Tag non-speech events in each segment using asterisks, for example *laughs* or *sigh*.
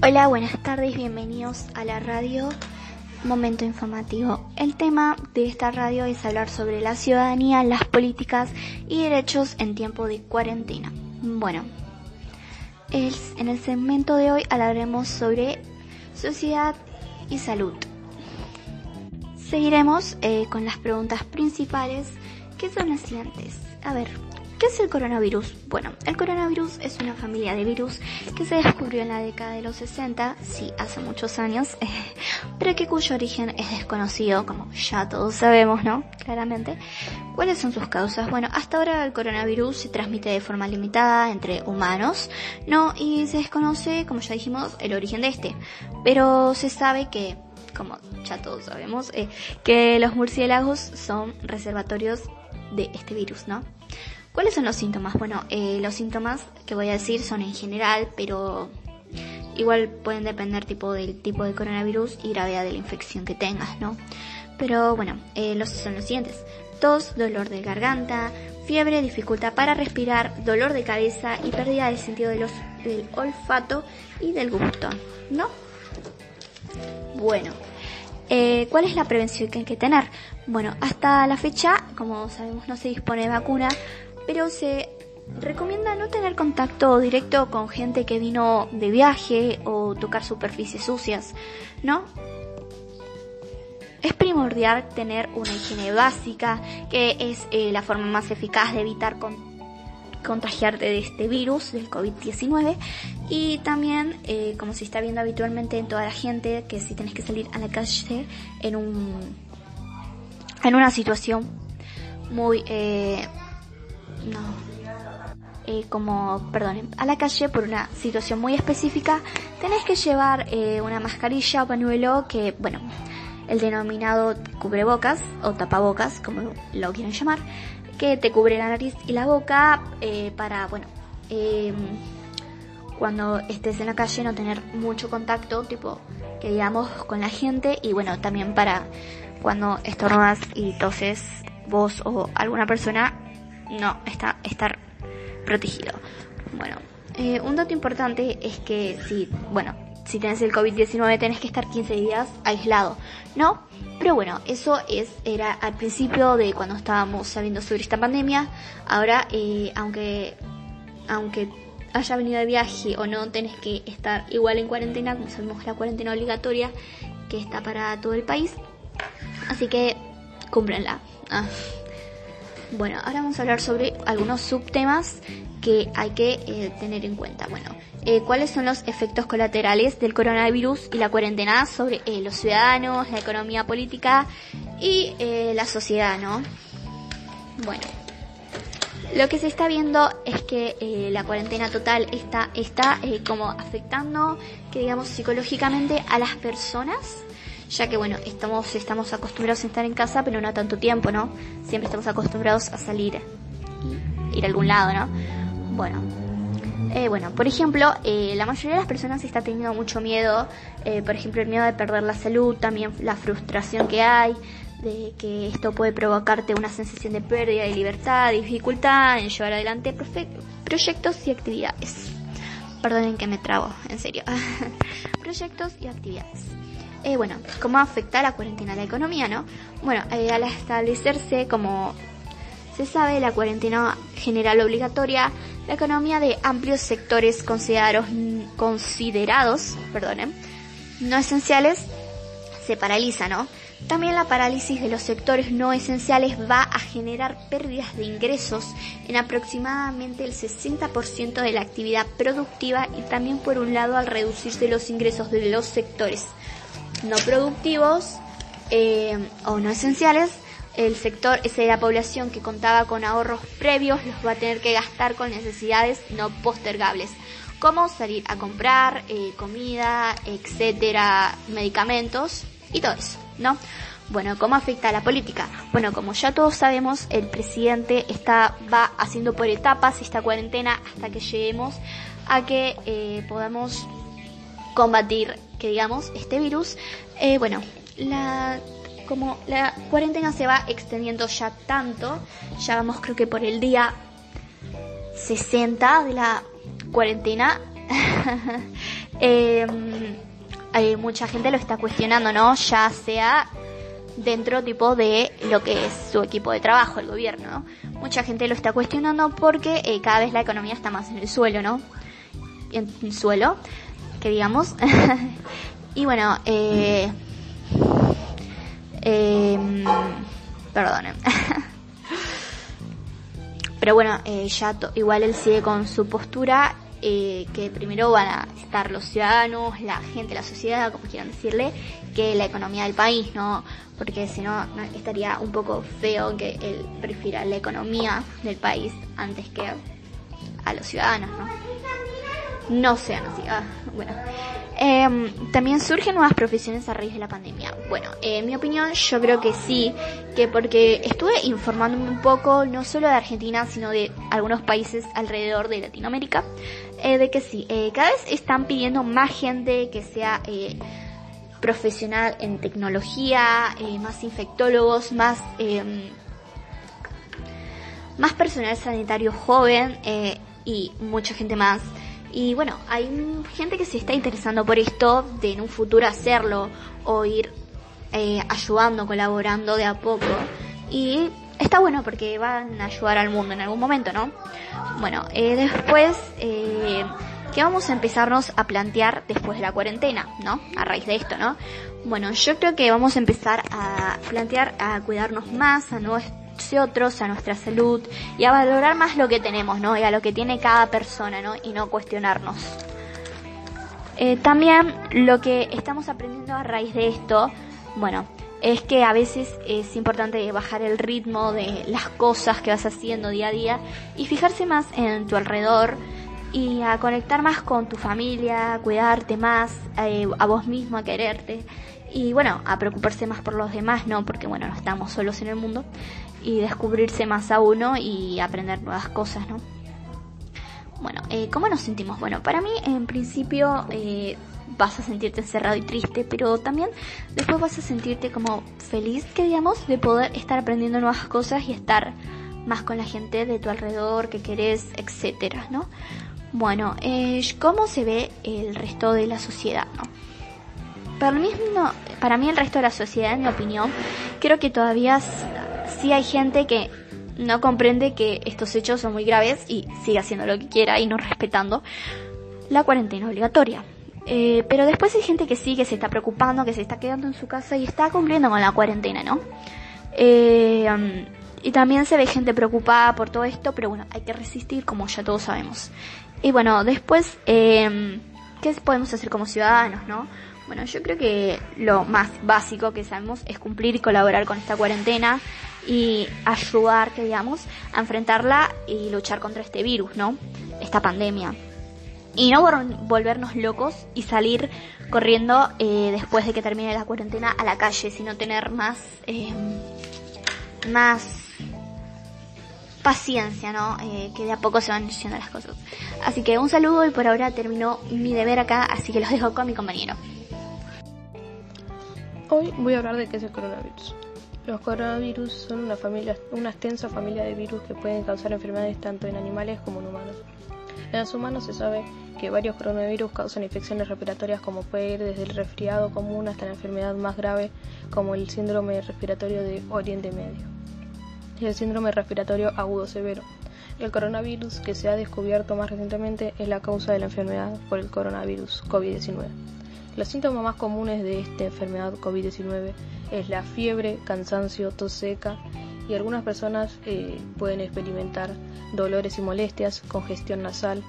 Hola, buenas tardes, bienvenidos a la radio Momento Informativo. El tema de esta radio es hablar sobre la ciudadanía, las políticas y derechos en tiempo de cuarentena. Bueno, en el segmento de hoy hablaremos sobre sociedad y salud. Seguiremos eh, con las preguntas principales que son las siguientes. A ver, ¿Qué es el coronavirus? Bueno, el coronavirus es una familia de virus que se descubrió en la década de los 60, sí, hace muchos años, *laughs* pero que cuyo origen es desconocido, como ya todos sabemos, ¿no? Claramente. ¿Cuáles son sus causas? Bueno, hasta ahora el coronavirus se transmite de forma limitada entre humanos, ¿no? Y se desconoce, como ya dijimos, el origen de este. Pero se sabe que como ya todos sabemos, eh, que los murciélagos son reservatorios de este virus, ¿no? ¿Cuáles son los síntomas? Bueno, eh, los síntomas que voy a decir son en general, pero igual pueden depender tipo del tipo de coronavirus y gravedad de la infección que tengas, ¿no? Pero bueno, eh, los son los siguientes. Tos, dolor de garganta, fiebre, dificultad para respirar, dolor de cabeza y pérdida del sentido del olfato y del gusto, ¿no? Bueno, eh, ¿cuál es la prevención que hay que tener? Bueno, hasta la fecha, como sabemos, no se dispone de vacuna, pero se recomienda no tener contacto directo con gente que vino de viaje o tocar superficies sucias, ¿no? Es primordial tener una higiene básica, que es eh, la forma más eficaz de evitar contagiarte de este virus, del COVID-19. Y también, eh, como se está viendo habitualmente en toda la gente, que si tenés que salir a la calle en un en una situación muy eh, no. Eh, como, perdón, a la calle por una situación muy específica, tenés que llevar eh, una mascarilla o pañuelo que, bueno, el denominado cubrebocas o tapabocas, como lo quieren llamar, que te cubre la nariz y la boca eh, para, bueno, em, cuando estés en la calle no tener mucho contacto, tipo, que digamos, con la gente y, bueno, también para cuando estornudas y toses vos o alguna persona no, está estar protegido. Bueno, eh, un dato importante es que si, bueno, si tenés el COVID-19 tenés que estar 15 días aislado, ¿no? Pero bueno, eso es era al principio de cuando estábamos sabiendo sobre esta pandemia. Ahora, eh, aunque aunque haya venido de viaje o no, tenés que estar igual en cuarentena, como sabemos la cuarentena obligatoria que está para todo el país. Así que cúmplenla. Ah. Bueno, ahora vamos a hablar sobre algunos subtemas que hay que eh, tener en cuenta. Bueno, eh, ¿cuáles son los efectos colaterales del coronavirus y la cuarentena sobre eh, los ciudadanos, la economía política y la sociedad, no? Bueno, lo que se está viendo es que la cuarentena total está, está como afectando, que digamos, psicológicamente a las personas ya que bueno, estamos, estamos acostumbrados a estar en casa, pero no tanto tiempo, ¿no? Siempre estamos acostumbrados a salir, ir a algún lado, ¿no? Bueno, eh, bueno, por ejemplo, eh, la mayoría de las personas está teniendo mucho miedo, eh, por ejemplo, el miedo de perder la salud, también la frustración que hay, de que esto puede provocarte una sensación de pérdida de libertad, dificultad en llevar adelante proyectos y actividades. Perdonen que me trago, en serio. *laughs* proyectos y actividades. Eh, bueno, cómo afecta la cuarentena a la economía, ¿no? Bueno, eh, al establecerse, como se sabe, la cuarentena general obligatoria, la economía de amplios sectores considerados, considerados perdonen, no esenciales se paraliza, ¿no? También la parálisis de los sectores no esenciales va a generar pérdidas de ingresos en aproximadamente el 60% de la actividad productiva y también por un lado al reducirse los ingresos de los sectores no productivos eh, o no esenciales, el sector ese de la población que contaba con ahorros previos los va a tener que gastar con necesidades no postergables, como salir a comprar eh, comida, etcétera, medicamentos y todo eso, ¿no? Bueno, ¿cómo afecta a la política? Bueno, como ya todos sabemos, el presidente está, va haciendo por etapas esta cuarentena hasta que lleguemos a que eh, podamos combatir, que digamos, este virus. Eh, bueno, la, como la cuarentena se va extendiendo ya tanto, ya vamos creo que por el día 60 de la cuarentena, *laughs* em, hay mucha gente lo está cuestionando, ¿no? Ya sea dentro tipo de lo que es su equipo de trabajo, el gobierno. Mucha gente lo está cuestionando porque eh, cada vez la economía está más en el suelo, ¿no? En el suelo, que digamos. *laughs* y bueno, eh, eh. *laughs* Pero bueno, eh, ya igual él sigue con su postura eh, que primero van a estar los ciudadanos, la gente, la sociedad, como quieran decirle, que la economía del país, ¿no? Porque si no, estaría un poco feo que él prefiera la economía del país antes que a los ciudadanos, ¿no? No sean así. Ah, bueno. Eh, también surgen nuevas profesiones a raíz de la pandemia. Bueno, en mi opinión yo creo que sí, que porque estuve informándome un poco, no solo de Argentina, sino de algunos países alrededor de Latinoamérica, eh, de que sí, eh, cada vez están pidiendo más gente que sea eh, profesional en tecnología, más infectólogos, más, em, más personal sanitario joven y mucha gente más. Y bueno, hay gente que se está interesando por esto de en un futuro hacerlo o ir eh, ayudando, colaborando de a poco. Y está bueno porque van a ayudar al mundo en algún momento, ¿no? Bueno, eh, después, eh, ¿qué vamos a empezarnos a plantear después de la cuarentena, ¿no? A raíz de esto, ¿no? Bueno, yo creo que vamos a empezar a plantear a cuidarnos más, a no otros, a nuestra salud y a valorar más lo que tenemos, ¿no? Y a lo que tiene cada persona, ¿no? Y no cuestionarnos. Eh, también lo que estamos aprendiendo a raíz de esto, bueno, es que a veces es importante bajar el ritmo de las cosas que vas haciendo día a día y fijarse más en tu alrededor y a conectar más con tu familia, a cuidarte más, eh, a vos mismo, a quererte y bueno, a preocuparse más por los demás, ¿no? Porque bueno, no estamos solos en el mundo y descubrirse más a uno y aprender nuevas cosas, ¿no? Bueno, eh, ¿cómo nos sentimos? Bueno, para mí en principio eh, vas a sentirte encerrado y triste, pero también después vas a sentirte como feliz, que digamos, de poder estar aprendiendo nuevas cosas y estar más con la gente de tu alrededor que querés, etcétera, ¿no? Bueno, eh, ¿cómo se ve el resto de la sociedad, no? Para mí, para mí el resto de la sociedad, en mi opinión, creo que todavía sí hay gente que no comprende que estos hechos son muy graves y sigue haciendo lo que quiera y no respetando la cuarentena obligatoria. Eh, pero después hay gente que sí, que se está preocupando, que se está quedando en su casa y está cumpliendo con la cuarentena, ¿no? Eh, um, y también se ve gente preocupada por todo esto, pero bueno, hay que resistir como ya todos sabemos. Y bueno, después, eh, ¿qué podemos hacer como ciudadanos, no? Bueno, yo creo que lo más básico que sabemos es cumplir y colaborar con esta cuarentena y ayudar, que digamos, a enfrentarla y luchar contra este virus, ¿no? Esta pandemia. Y no volvernos locos y salir corriendo eh, después de que termine la cuarentena a la calle, sino tener más, eh, más paciencia, ¿no? Eh, que de a poco se van diciendo las cosas. Así que un saludo y por ahora termino mi deber acá, así que los dejo con mi compañero. Hoy voy a hablar de qué es el coronavirus. Los coronavirus son una, familia, una extensa familia de virus que pueden causar enfermedades tanto en animales como en humanos. En los humanos se sabe que varios coronavirus causan infecciones respiratorias como puede ir desde el resfriado común hasta la enfermedad más grave como el síndrome respiratorio de Oriente Medio el síndrome respiratorio agudo severo. El coronavirus que se ha descubierto más recientemente es la causa de la enfermedad por el coronavirus COVID-19. Los síntomas más comunes de esta enfermedad COVID-19 es la fiebre, cansancio, tos seca y algunas personas eh, pueden experimentar dolores y molestias, congestión nasal,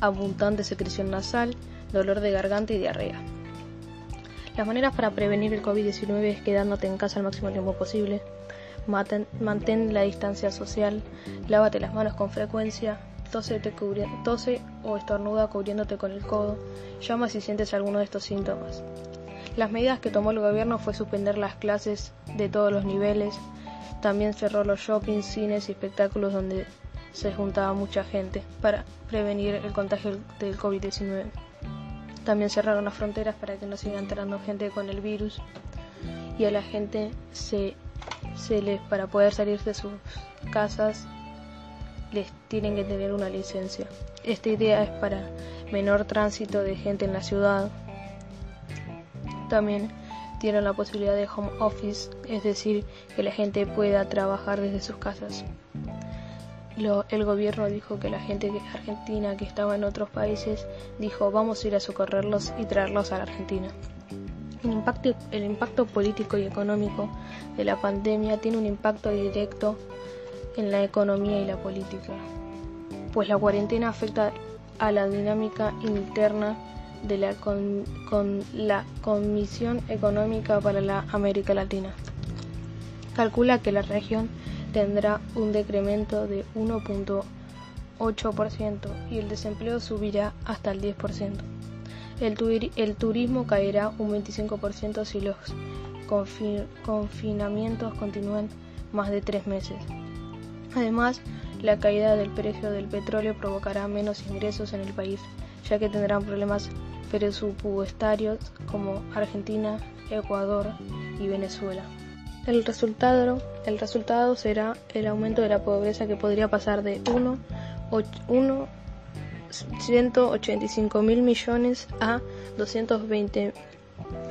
abundante secreción nasal, dolor de garganta y diarrea. Las maneras para prevenir el COVID-19 es quedándote en casa el máximo tiempo posible, mantén la distancia social, lávate las manos con frecuencia, tose, o estornuda cubriéndote con el codo. Llama si sientes alguno de estos síntomas. Las medidas que tomó el gobierno fue suspender las clases de todos los niveles. También cerró los shoppings, cines y espectáculos donde se juntaba mucha gente para prevenir el contagio del COVID-19. También cerraron las fronteras para que no siga entrando gente con el virus y a la gente se, se les para poder salir de sus casas les tienen que tener una licencia. Esta idea es para menor tránsito de gente en la ciudad. También tienen la posibilidad de home office, es decir, que la gente pueda trabajar desde sus casas. el gobierno dijo que la gente argentina que estaba en otros países dijo vamos a ir a socorrerlos y traerlos a la Argentina. El impacto, político y económico de la pandemia tiene un impacto directo en la economía y la política, pues la cuarentena afecta a la dinámica interna de la, la Comisión Económica para la América Latina. Calcula que la región tendrá un decremento de 1.8% y el desempleo subirá hasta el 10%. El, el turismo caerá un 25% si los confinamientos continúan más de tres meses. Además, la caída del precio del petróleo provocará menos ingresos en el país, ya que tendrán problemas presupuestarios como Argentina, Ecuador y Venezuela. El resultado, el resultado será el aumento de la pobreza que podría pasar de 1, 185 mil millones a 220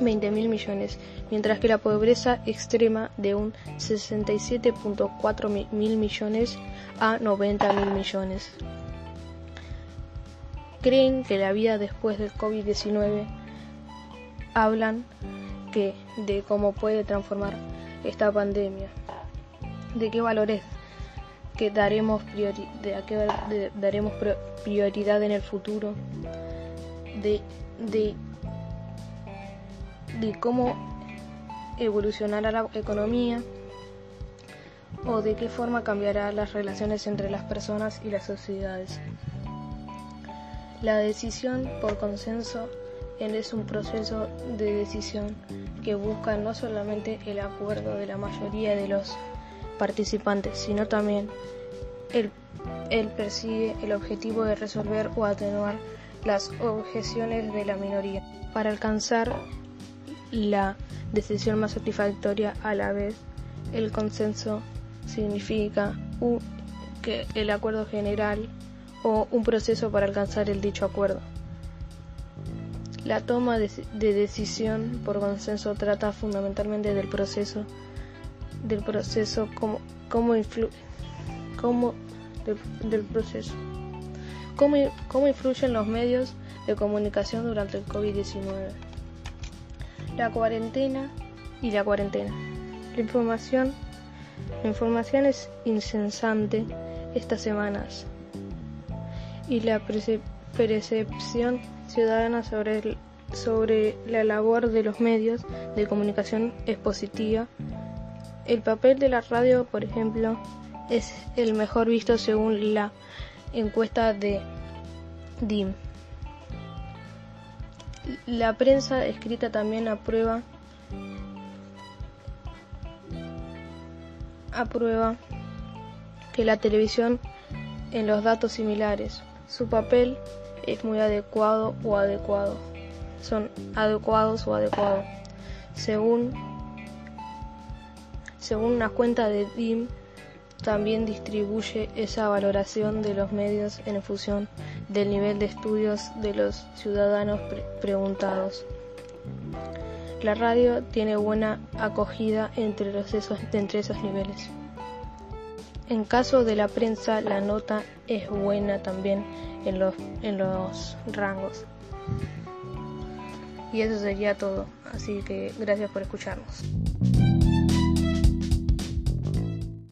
20 mil millones, mientras que la pobreza extrema de un 67.4 mil millones a 90 mil millones. Creen que la vida después del COVID-19 hablan que de cómo puede transformar esta pandemia, de qué valores que daremos, de daremos prioridad en el futuro, de, de de cómo evolucionará la economía o de qué forma cambiará las relaciones entre las personas y las sociedades. La decisión por consenso es un proceso de decisión que busca no solamente el acuerdo de la mayoría de los participantes, sino también el, el persigue el objetivo de resolver o atenuar las objeciones de la minoría para alcanzar la decisión más satisfactoria a la vez. El consenso significa que el acuerdo general o un proceso para alcanzar el dicho acuerdo. La toma de, decisión por consenso trata fundamentalmente del proceso, del proceso como, como, influ, como del, proceso. Cómo, cómo influyen los medios de comunicación durante el COVID-19 la cuarentena y la cuarentena. La información, la información es incesante estas semanas y la percepción ciudadana sobre, sobre la labor de los medios de comunicación es positiva. El papel de la radio, por ejemplo, es el mejor visto según la encuesta de DIM. La prensa escrita también aprueba aprueba que la televisión en los datos similares. Su papel es muy adecuado o adecuado. Son adecuados o adecuados. Según, según una cuenta de DIM, también distribuye esa valoración de los medios en función del nivel de estudios de los ciudadanos preguntados. La radio tiene buena acogida entre, esos, entre esos niveles. En caso de la prensa, la nota es buena también en los, en los rangos. Y eso sería todo. Así que gracias por escucharnos.